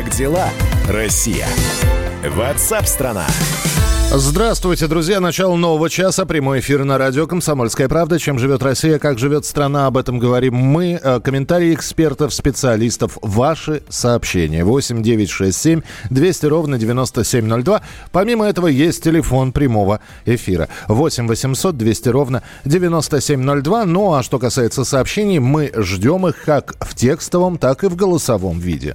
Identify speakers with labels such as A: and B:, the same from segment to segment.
A: Как дела, Россия? Ватсап-страна!
B: Здравствуйте, друзья. Начало нового часа. Прямой эфир на радио «Комсомольская правда». Чем живет Россия, как живет страна, об этом говорим мы. Э, комментарии экспертов, специалистов. Ваши сообщения. 8 9 6 7 200 ровно 9702. Помимо этого, есть телефон прямого эфира. 8 800 200 ровно 9702. Ну, а что касается сообщений, мы ждем их как в текстовом, так и в голосовом виде.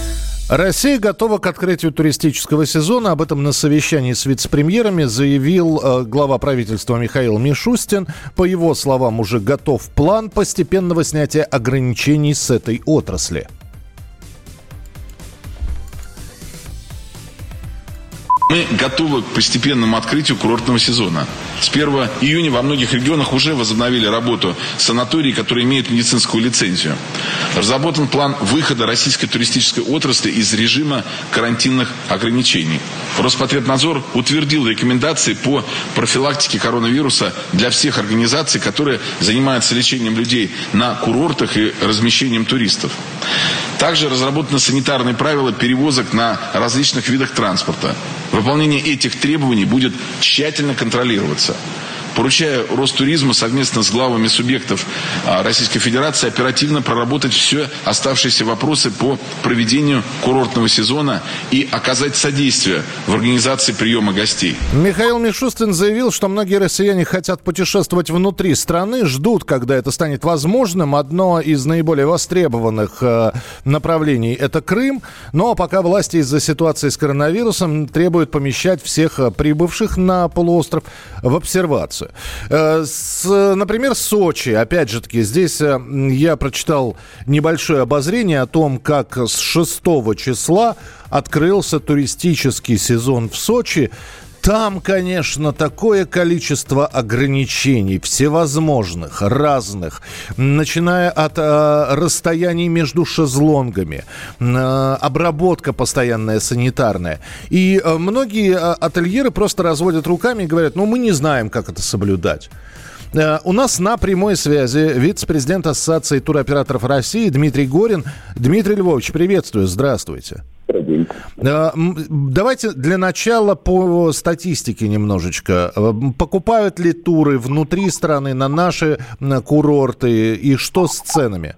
B: Россия готова к открытию туристического сезона. Об этом на совещании с вице-премьерами заявил э, глава правительства Михаил Мишустин. По его словам, уже готов план постепенного снятия ограничений с этой отрасли.
C: Мы готовы к постепенному открытию курортного сезона. С 1 июня во многих регионах уже возобновили работу санатории, которые имеют медицинскую лицензию. Разработан план выхода российской туристической отрасли из режима карантинных ограничений. Роспотребнадзор утвердил рекомендации по профилактике коронавируса для всех организаций, которые занимаются лечением людей на курортах и размещением туристов. Также разработаны санитарные правила перевозок на различных видах транспорта. Выполнение этих требований будет тщательно контролироваться. Поручаю Ростуризму совместно с главами субъектов а, Российской Федерации оперативно проработать все оставшиеся вопросы по проведению курортного сезона и оказать содействие в организации приема гостей.
B: Михаил Мишустин заявил, что многие россияне хотят путешествовать внутри страны, ждут, когда это станет возможным. Одно из наиболее востребованных э, направлений – это Крым. Но пока власти из-за ситуации с коронавирусом требуют помещать всех э, прибывших на полуостров в обсервацию ситуацию. Э, с, например, Сочи, опять же таки, здесь э, я прочитал небольшое обозрение о том, как с 6 числа открылся туристический сезон в Сочи. Там, конечно, такое количество ограничений, всевозможных, разных, начиная от э, расстояний между шезлонгами, э, обработка постоянная санитарная. И э, многие э, ательеры просто разводят руками и говорят, ну мы не знаем, как это соблюдать. Э, у нас на прямой связи вице-президент Ассоциации туроператоров России Дмитрий Горин. Дмитрий Львович, приветствую, здравствуйте. Э, давайте для начала по статистике немножечко. Э, покупают ли туры внутри страны на наши курорты и что с ценами?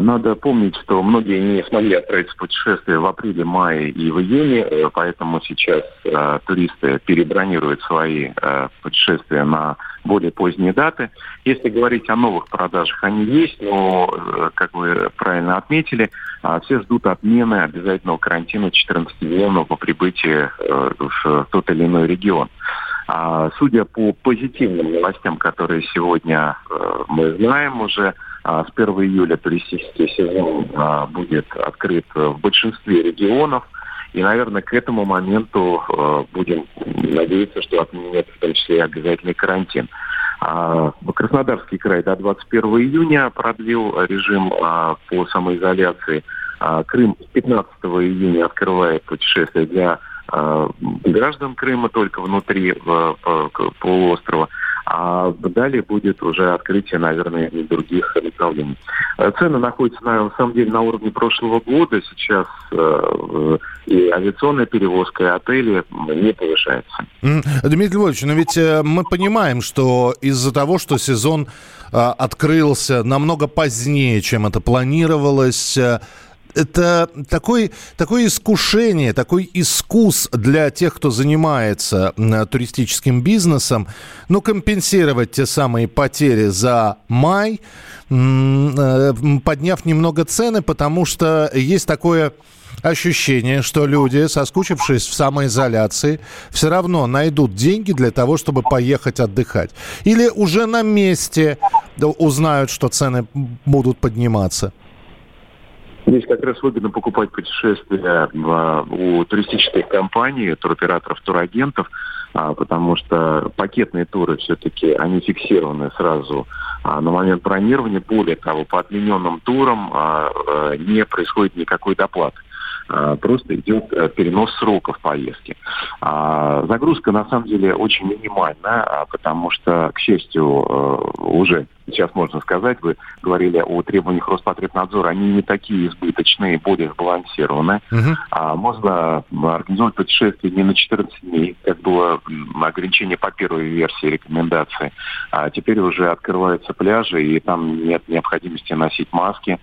D: Надо помнить, что многие не смогли отправиться в путешествие в апреле, мае и в июне, поэтому сейчас э, туристы перебронируют свои э, путешествия на более поздние даты. Если говорить о новых продажах, они есть, но, э, как вы правильно отметили, э, все ждут отмены обязательного карантина 14-дневного по прибытии э, в тот или иной регион. А, судя по позитивным новостям, которые сегодня э, мы знаем уже, а, с 1 июля туристический сезон а, будет открыт в большинстве регионов. И, наверное, к этому моменту э, будем надеяться, что отменят в том числе и обязательный карантин. А, Краснодарский край до 21 июня продлил режим а, по самоизоляции. А, Крым с 15 июня открывает путешествия для граждан Крыма только внутри в, в, полуострова. А далее будет уже открытие, наверное, и других направлений. Э, цены находятся, на, самом деле, на уровне прошлого года. Сейчас э, и авиационная перевозка, и отели не повышаются.
B: Дмитрий Львович, но ведь э, мы понимаем, что из-за того, что сезон открылся намного позднее, чем это планировалось, это такой, такое искушение, такой искус для тех, кто занимается туристическим бизнесом, ну, компенсировать те самые потери за май, э, подняв немного цены, потому что есть такое ощущение, что люди, соскучившись в самоизоляции, все равно найдут деньги для того, чтобы поехать отдыхать. Или уже на месте узнают, что цены будут подниматься.
D: Здесь как раз выгодно покупать путешествия у туристических компаний, туроператоров, турагентов, а, потому что пакетные туры все-таки, они фиксированы сразу а, на момент бронирования. Более того, по отмененным турам а, не происходит никакой доплаты. А, просто идет э, перенос сроков поездки. А, загрузка на самом деле очень минимальна, потому что, к счастью, э, уже сейчас можно сказать, вы говорили о требованиях Роспотребнадзора, они не такие избыточные, более сбалансированные. Угу. А можно организовать путешествие не на 14 дней, как было ограничение по первой версии рекомендации, а теперь уже открываются пляжи, и там нет необходимости носить маски.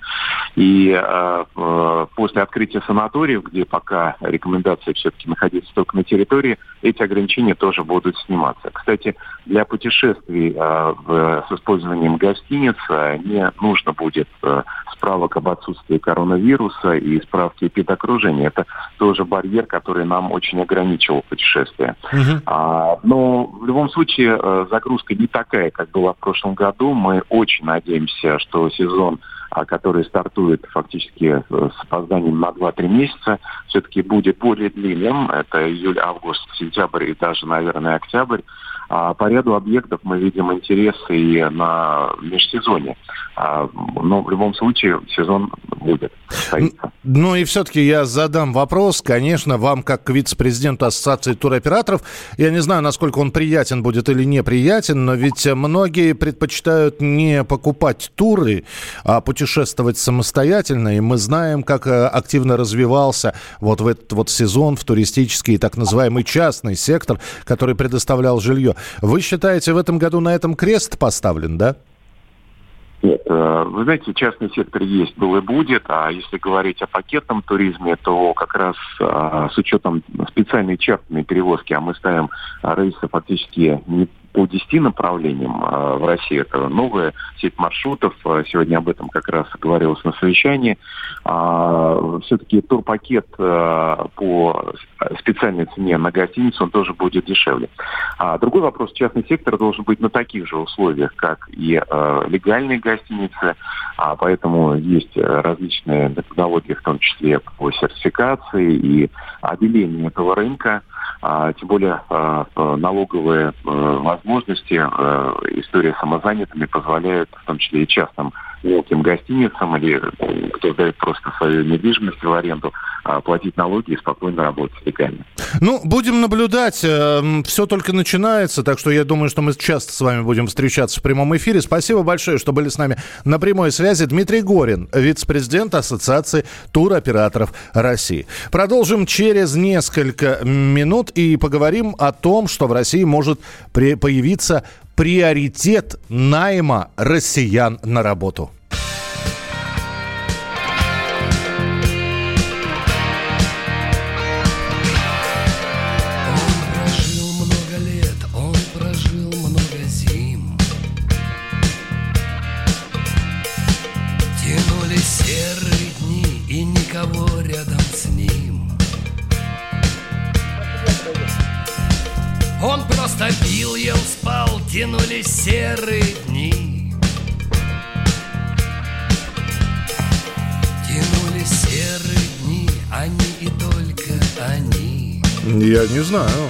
D: И э, после открытия санаториев, где пока рекомендация все-таки находиться только на территории, эти ограничения тоже будут сниматься. Кстати, для путешествий э, с использованием гостиниц э, не нужно будет э, справок об отсутствии коронавируса и справки эпидокружения. Это тоже барьер, который нам очень ограничивал путешествие. Uh-huh. А, но в любом случае э, загрузка не такая, как была в прошлом году. Мы очень надеемся, что сезон а, который стартует фактически с опозданием на 2-3 месяца, все-таки будет более длинным. Это июль, август, сентябрь и даже, наверное, октябрь. А по ряду объектов мы видим интересы и на межсезонье. А, но в любом случае сезон будет состоится.
B: Ну и все-таки я задам вопрос, конечно, вам как вице-президенту Ассоциации туроператоров. Я не знаю, насколько он приятен будет или неприятен, но ведь многие предпочитают не покупать туры, а путешествовать самостоятельно. И мы знаем, как э, активно развивался вот в этот вот сезон в туристический так называемый частный сектор, который предоставлял жилье. Вы считаете, в этом году на этом крест поставлен, да?
D: Нет, э, вы знаете, частный сектор есть, был и будет, а если говорить о пакетном туризме, то как раз а, с учетом специальной чартерной перевозки, а мы ставим рейсы фактически не по 10 направлениям а, в России. Это новая сеть маршрутов. А, сегодня об этом как раз говорилось на совещании. А, все-таки турпакет по специальной цене на гостиницу, он тоже будет дешевле. Другой вопрос. Частный сектор должен быть на таких же условиях, как и легальные гостиницы. Поэтому есть различные методологии, в том числе по сертификации и обелению этого рынка. А, тем более а, налоговые а, возможности, а, история самозанятыми позволяют, в том числе и частным мелким гостиницам или кто дает просто свою недвижимость в аренду, а, платить налоги и спокойно работать легально.
B: Ну, будем наблюдать. Эм, Все только начинается, так что я думаю, что мы часто с вами будем встречаться в прямом эфире. Спасибо большое, что были с нами на прямой связи. Дмитрий Горин, вице-президент Ассоциации туроператоров России. Продолжим через несколько минут и поговорим о том, что в России может появиться приоритет найма россиян на работу.
E: Серые дни. Тянулись серые дни, они и только они.
B: Я не знаю.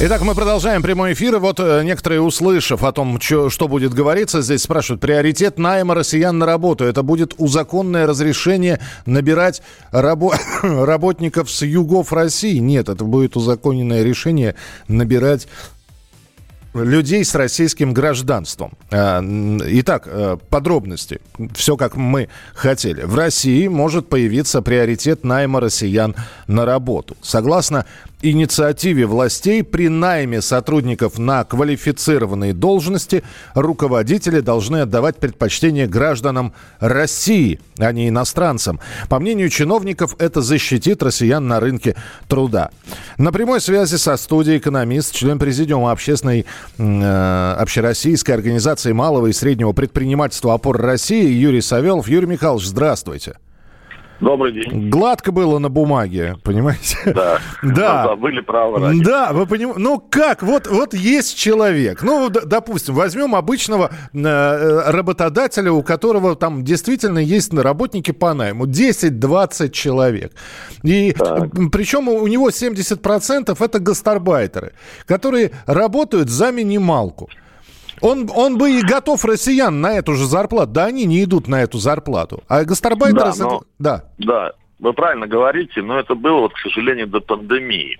B: Итак, мы продолжаем прямой эфир. И вот э, некоторые, услышав о том, чё- что будет говориться, здесь спрашивают, приоритет найма россиян на работу. Это будет узаконное разрешение набирать рабо- работников с югов России? Нет, это будет узаконенное решение набирать людей с российским гражданством. А, Итак, э, подробности. Все как мы хотели. В России может появиться приоритет найма россиян на работу. Согласно инициативе властей, при найме сотрудников на квалифицированные должности руководители должны отдавать предпочтение гражданам России, а не иностранцам. По мнению чиновников, это защитит россиян на рынке труда. На прямой связи со студией экономист, член президиума общественной э, общероссийской организации малого и среднего предпринимательства «Опор России» Юрий Савелов. Юрий Михайлович, здравствуйте.
F: Добрый день.
B: Гладко было на бумаге, понимаете?
F: Да.
B: Да.
F: Забыли право ради.
B: Да, вы понимаете. Ну как, вот, вот есть человек. Ну, допустим, возьмем обычного э, э, работодателя, у которого там действительно есть работники по найму. 10-20 человек. И м, причем у него 70% это гастарбайтеры, которые работают за минималку. Он, он бы и готов россиян на эту же зарплату. Да они не идут на эту зарплату. А гастарбайтеры...
F: Да, но-
B: да.
F: Да, вы правильно говорите, но это было, вот, к сожалению, до пандемии.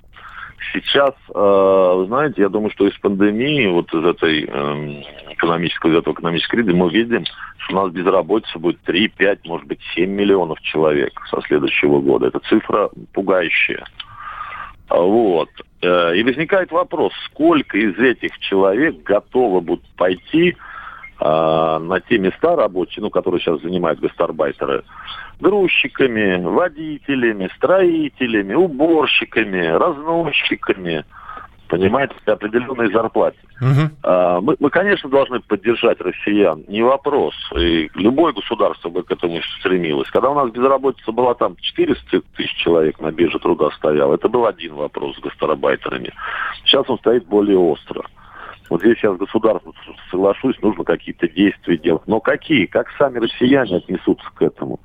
F: Сейчас, э, вы знаете, я думаю, что из пандемии, вот из этой эм, экономической, из этого экономической кризиса мы видим, что у нас безработица будет 3, 5, может быть, 7 миллионов человек со следующего года. Это цифра пугающая. Вот. Э, И возникает вопрос, сколько из этих человек готовы будут пойти а, на те места рабочие, ну, которые сейчас занимают гастарбайтеры, грузчиками, водителями, строителями, уборщиками, разносчиками, понимаете, при определенной зарплате. А, Мы, мы, конечно, должны поддержать россиян, не вопрос. И любое государство бы к этому стремилось. Когда у нас безработица была там 400 тысяч человек на бирже труда стоял, это был один вопрос с гастарбайтерами. Сейчас он стоит более остро. Вот здесь сейчас государству, соглашусь, нужно какие-то действия делать. Но какие? Как сами россияне отнесутся к этому?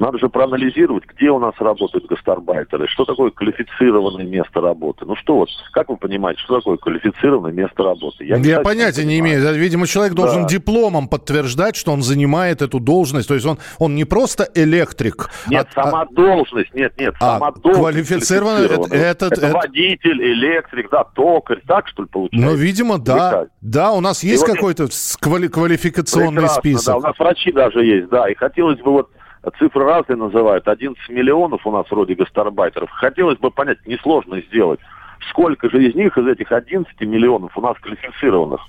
F: Надо же проанализировать, где у нас работают гастарбайтеры, что такое квалифицированное место работы. Ну что вот, как вы понимаете, что такое квалифицированное место работы?
B: Я,
F: не совсем
B: понятия не
F: понимаю.
B: имею. Видимо, человек должен
F: Да.
B: дипломом подтверждать, что он занимает эту должность. То есть он, он не просто электрик.
F: Нет,
B: а-
F: сама должность, нет, нет,
B: А,
F: сама должность.
B: квалифицированная, это- этот-
F: это
B: это-
F: водитель, электрик, да, токарь, так что ли получается?
B: Ну, видимо, да. Да, у нас есть
F: вот
B: какой-то квали- квалификационный
F: Прекрасно,
B: список.
F: Да, у нас врачи даже есть, да. И хотелось бы вот цифры разные называют. 11 миллионов у нас вроде гастарбайтеров. Хотелось бы понять, несложно сделать. Сколько же из них, из этих 11 миллионов у нас квалифицированных?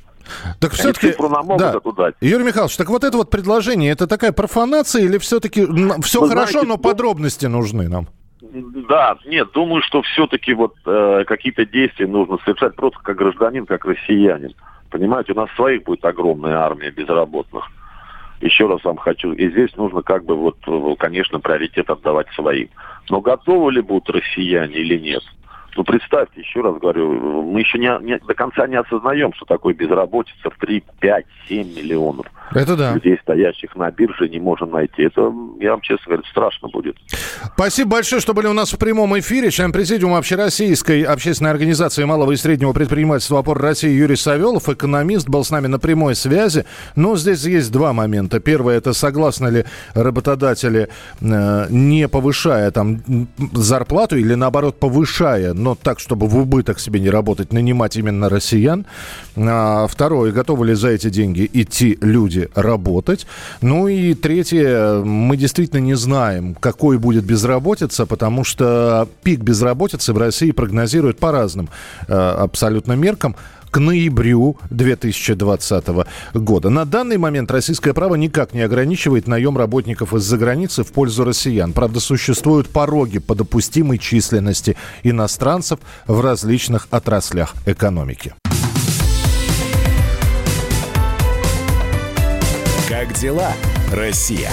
B: Так все-таки, да.
F: дать.
B: Юрий Михайлович, так вот это вот предложение, это такая профанация или все-таки все
F: Вы
B: хорошо,
F: знаете,
B: но
F: ну-
B: подробности нужны нам?
F: Да, нет, думаю, что все-таки вот э, какие-то действия нужно совершать просто как гражданин, как россиянин. Понимаете, у нас своих будет огромная армия безработных. Еще раз вам хочу, и здесь нужно как бы вот, конечно, приоритет отдавать своим. Но готовы ли будут россияне или нет? Ну, представьте, еще раз говорю, мы еще не, не- до конца не осознаем, что такое безработица в 3, 5, 7 миллионов.
B: Это да.
F: Людей, стоящих на бирже, не можем найти. Это, я вам честно говорю, страшно будет.
B: Спасибо большое, что были у нас в прямом эфире. Член президиума Общероссийской общественной организации малого и среднего предпринимательства «Опор России» Юрий Савелов, экономист, был с нами на прямой связи. Но здесь есть два момента. Первое, это согласны ли работодатели, э, не повышая там зарплату или наоборот повышая, но так, чтобы в убыток себе не работать, нанимать именно россиян. А, второе, готовы ли за эти деньги идти люди работать. Ну и третье, мы действительно не знаем, какой будет безработица, потому что пик безработицы в России прогнозируют по разным э, абсолютно меркам к ноябрю 2020 года. На данный момент российское право никак не ограничивает наем работников из-за границы в пользу россиян. Правда, существуют пороги по допустимой численности иностранцев в различных отраслях экономики.
A: Как дела, Россия?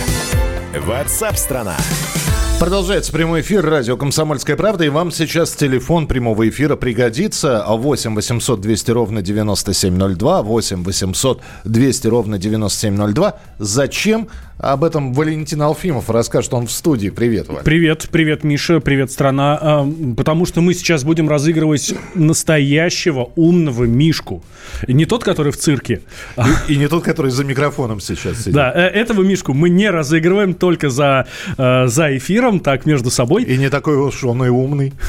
A: Ватсап-страна!
B: Продолжается прямой эфир радио «Комсомольская правда». И вам сейчас телефон прямого эфира пригодится. 8 800 200 ровно 9702. 8 800 200 ровно 9702. Зачем? Об этом Валентин Алфимов расскажет. Он в студии. Привет, Валь.
G: Привет, привет, Миша, привет, страна. А, Потому что мы сейчас будем разыгрывать настоящего умного Мишку. Не тот, который в цирке.
B: И, и не тот, который за микрофоном сейчас сидит.
G: Да, э, этого Мишку мы не разыгрываем только за, э, за эфиром, так между собой.
B: И не такой уж он и умный.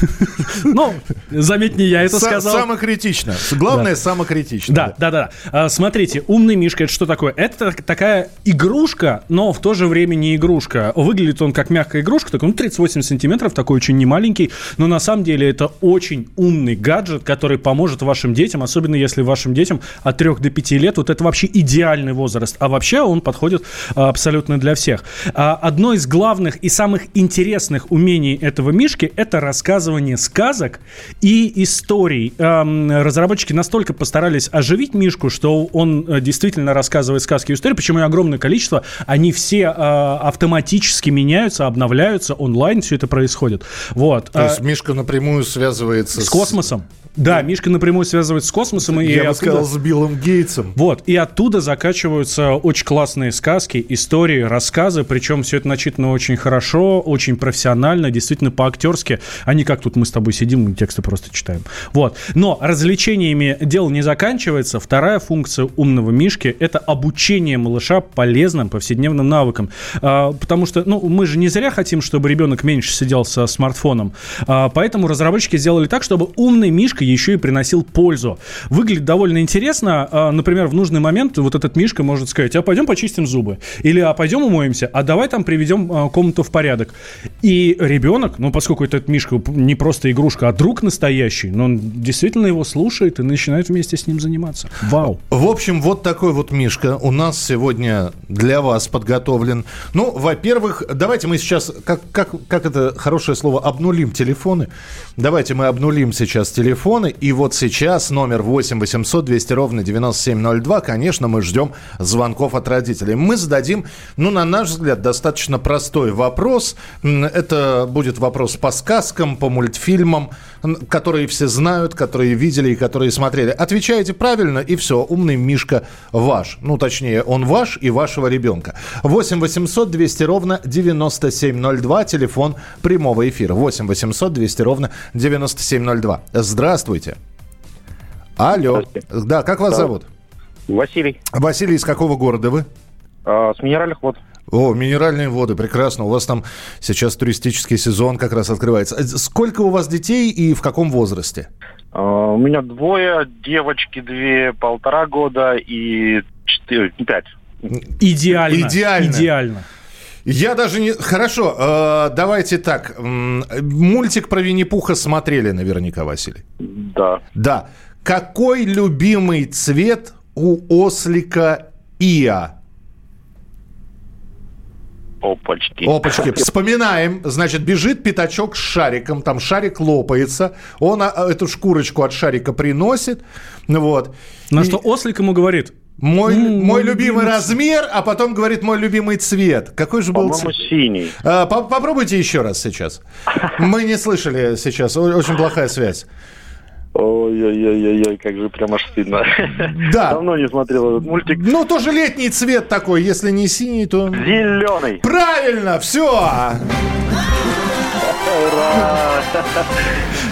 G: Ну, заметь, не я это сказал.
B: Самокритично. Главное, самокритично.
G: Да, да, да. А, Смотрите, умный мишка это что такое? Это такая игрушка, но в то же время не игрушка. Выглядит он как мягкая игрушка, такой, ну, 38 сантиметров, такой очень немаленький, но на самом деле это очень умный гаджет, который поможет вашим детям, особенно если вашим детям от 3 до 5 лет, вот это вообще идеальный возраст. А вообще он подходит а, абсолютно для всех. А, Одно из главных и самых интересных умений этого мишки – это рассказывание сказок и историй. Разработчики настолько постарались оживить мишку, что он э, действительно рассказывает сказки и истории, причем их огромное количество. Они все э, автоматически меняются, обновляются, онлайн все это происходит. Вот.
B: То есть Мишка напрямую связывается
G: с космосом. Да, Мишка напрямую связывается с космосом. и
B: Я бы
G: оттуда-
B: сказал, с Биллом Гейтсом.
G: вот, и оттуда закачиваются очень классные сказки, истории, рассказы, причем все это начитано очень хорошо, очень профессионально, действительно по-актерски, а не как тут мы с тобой сидим и тексты просто читаем. Вот, но развлечениями дело не заканчивается. Вторая функция умного Мишки – это обучение малыша полезным повседневным навыкам. А, потому что, ну, мы же не зря хотим, чтобы ребенок меньше сидел со смартфоном, А, поэтому разработчики сделали так, чтобы умный Мишка еще и приносил пользу. Выглядит довольно интересно. А, Например, в нужный момент вот этот Мишка может сказать, а пойдем почистим зубы. Или а пойдем умоемся, а давай там приведем а, комнату в порядок. И ребенок, ну поскольку этот Мишка не просто игрушка, а друг настоящий, но он действительно его слушает и начинает вместе с ним заниматься. Вау.
B: В общем, вот такой вот Мишка у нас сегодня для вас подготовлен. Ну, во-первых, давайте мы сейчас, как, как, как это хорошее слово, обнулим телефоны. Давайте мы обнулим сейчас телефоны. И вот сейчас номер 8 800 200 ровно 9702. Конечно, мы ждем звонков от родителей. Мы зададим, ну, на наш взгляд, достаточно простой вопрос. Это будет вопрос по сказкам, по мультфильмам, которые все знают, которые видели и которые смотрели. Отвечаете правильно, и все, умный Мишка ваш. Ну, точнее, он ваш и вашего ребенка. 8 800 200 ровно 9702, телефон прямого эфира. 8 800 200 ровно 9702. Здравствуйте. Алло. Да, как вас
H: Да.
B: зовут?
H: Василий,
B: Василий, из какого города вы?
H: а, с минеральных вод.
B: О, минеральные воды, прекрасно. У вас там сейчас туристический сезон как раз открывается. Э, Сколько у вас детей и в каком возрасте?
H: А, у меня двое, девочки две, полтора года и четыре, пять.
G: Идеально.
B: Идеально.
G: Идеально.
B: Я даже не... Хорошо, э, давайте так. Мультик про Винни-Пуха смотрели наверняка, Василий.
H: Да.
B: Да. Какой любимый цвет у ослика Иа?
H: Опачки.
B: Опачки. Вспоминаем. Значит, бежит пятачок с шариком. Там шарик лопается. Он а, эту шкурочку от шарика приносит. Вот.
G: На И... что ослик ему говорит,
B: мой, mm, мой любимый, размер, а потом говорит мой любимый цвет. Какой же был
H: цвет? синий.
B: А, попробуйте еще раз сейчас. Мы не слышали сейчас. Очень плохая связь.
H: Ой-ой-ой-ой, как же прям аж стыдно.
B: Да.
H: Давно не смотрел этот мультик.
B: Ну, тоже летний цвет такой. Если не синий, то...
H: Зеленый.
B: Правильно, все.
H: Ура!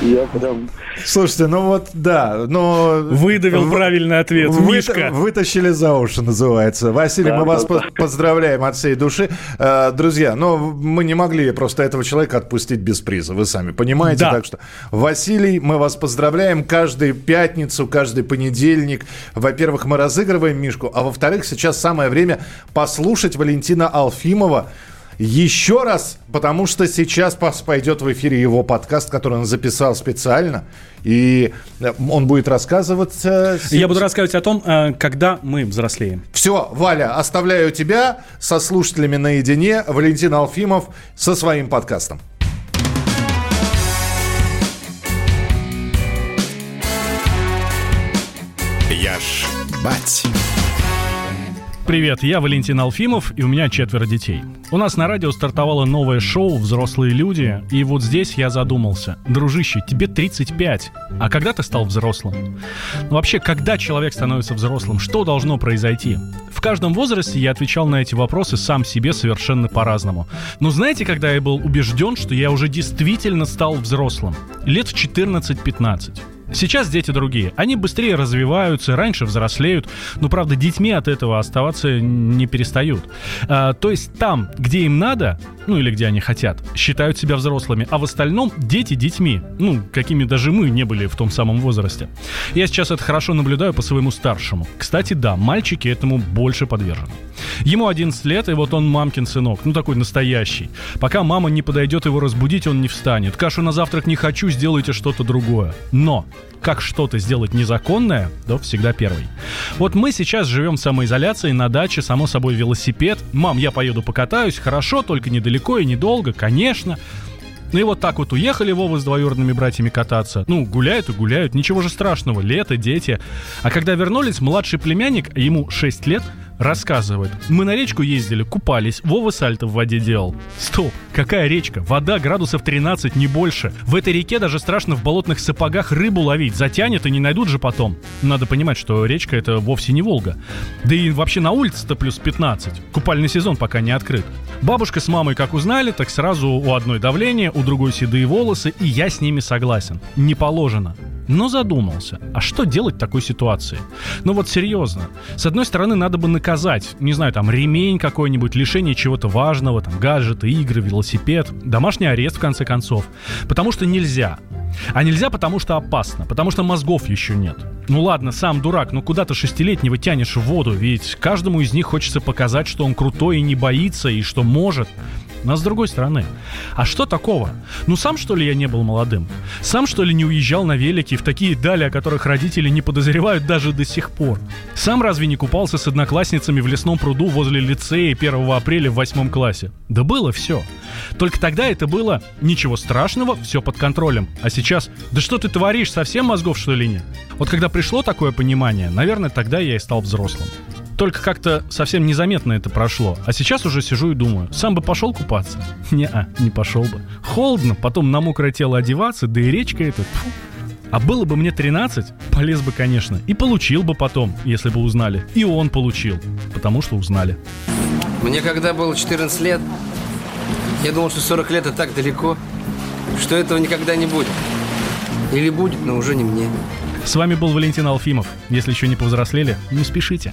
H: Я прям...
B: Слушайте, ну вот, да, но...
G: Выдавил в... правильный ответ, вы... Мишка.
B: Вытащили за уши, называется. Василий, да, мы да, вас да. поздравляем от всей души. Э, друзья, но мы не могли просто этого человека отпустить без приза, вы сами понимаете. Да. Так что, Василий, мы вас поздравляем. Каждую пятницу, каждый понедельник, во-первых, мы разыгрываем Мишку, а во-вторых, сейчас самое время послушать Валентина Алфимова, еще раз, потому что сейчас пойдет в эфире его подкаст, который он записал специально, и э, он будет рассказывать...
G: Я буду рассказывать о том, э, когда мы взрослеем.
B: Все, Валя, оставляю тебя со слушателями наедине. Валентин Алфимов со своим подкастом.
A: Я ж бать.
G: Привет, я Валентин Алфимов, и у меня четверо детей. У нас на радио стартовало новое шоу «Взрослые люди», и вот здесь я задумался. Дружище, тебе 35, а когда ты стал взрослым? Ну, вообще, когда человек становится взрослым, что должно произойти? В каждом возрасте я отвечал на эти вопросы сам себе совершенно по-разному. Но знаете, когда я был убежден, что я уже действительно стал взрослым? Лет в 14-15. Сейчас дети другие. Они быстрее развиваются, раньше взрослеют, но, правда, детьми от этого оставаться не перестают. А, то есть там, где им надо, ну или где они хотят, считают себя взрослыми, а в остальном дети детьми, ну, какими даже мы не были в том самом возрасте. Я сейчас это хорошо наблюдаю по своему старшему. Кстати, да, мальчики этому больше подвержены. Ему 11 лет, и вот он мамкин сынок, ну такой настоящий. Пока мама не подойдет его разбудить, он не встанет. Кашу на завтрак не хочу, сделайте что-то другое. Но как что-то сделать незаконное, то всегда первый. Вот мы сейчас живем в самоизоляции, на даче, само собой, велосипед. Мам, я поеду покатаюсь, хорошо, только недалеко и недолго, конечно. Ну и вот так вот уехали Вова с двоюродными братьями кататься. Ну, гуляют и гуляют, ничего же страшного, лето, дети. А когда вернулись, младший племянник, ему 6 лет, рассказывает. Мы на речку ездили, купались, Вова сальто в воде делал. Стоп, какая речка? Вода градусов 13, не больше. В этой реке даже страшно в болотных сапогах рыбу ловить. Затянет и не найдут же потом. Надо понимать, что речка это вовсе не Волга. Да и вообще на улице-то плюс 15. Купальный сезон пока не открыт. Бабушка с мамой как узнали, так сразу у одной давление, у другой седые волосы, и я с ними согласен. Не положено но задумался, а что делать в такой ситуации? Ну вот серьезно. С одной стороны, надо бы наказать, не знаю, там, ремень какой-нибудь, лишение чего-то важного, там, гаджеты, игры, велосипед, домашний арест, в конце концов. Потому что нельзя. А нельзя, потому что опасно, потому что мозгов еще нет. Ну ладно, сам дурак, но куда ты шестилетнего тянешь в воду, ведь каждому из них хочется показать, что он крутой и не боится, и что может. Но с другой стороны, а что такого? Ну сам что ли я не был молодым? Сам что ли не уезжал на велике в такие дали, о которых родители не подозревают даже до сих пор? Сам разве не купался с одноклассницами в лесном пруду возле лицея 1 апреля в восьмом классе? Да было все. Только тогда это было ничего страшного, все под контролем. А сейчас, да что ты творишь, совсем мозгов что ли нет? Вот когда пришло такое понимание, наверное, тогда я и стал взрослым. Только как-то совсем незаметно это прошло. А сейчас уже сижу и думаю, сам бы пошел купаться? Не-а, не пошел бы. Холодно, потом на мокрое тело одеваться, да и речка эта, фу. А было бы мне 13, полез бы, конечно. И получил бы потом, если бы узнали. И он получил, потому что узнали.
I: Мне когда было 14 лет, я думал, что 40 лет это так далеко, что этого никогда не будет. Или будет, но уже не мне.
G: С вами был Валентин Алфимов. Если еще не повзрослели, не спешите.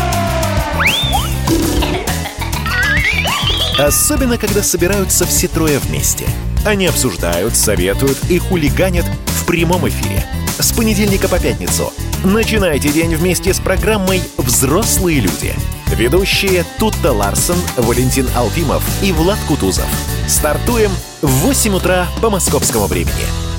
A: Особенно, когда собираются все трое вместе. Они обсуждают, советуют и хулиганят в прямом эфире. С понедельника по пятницу. Начинайте день вместе с программой «Взрослые люди». Ведущие Тутта Ларсон, Валентин Алфимов и Влад Кутузов. Стартуем в 8 утра по московскому времени.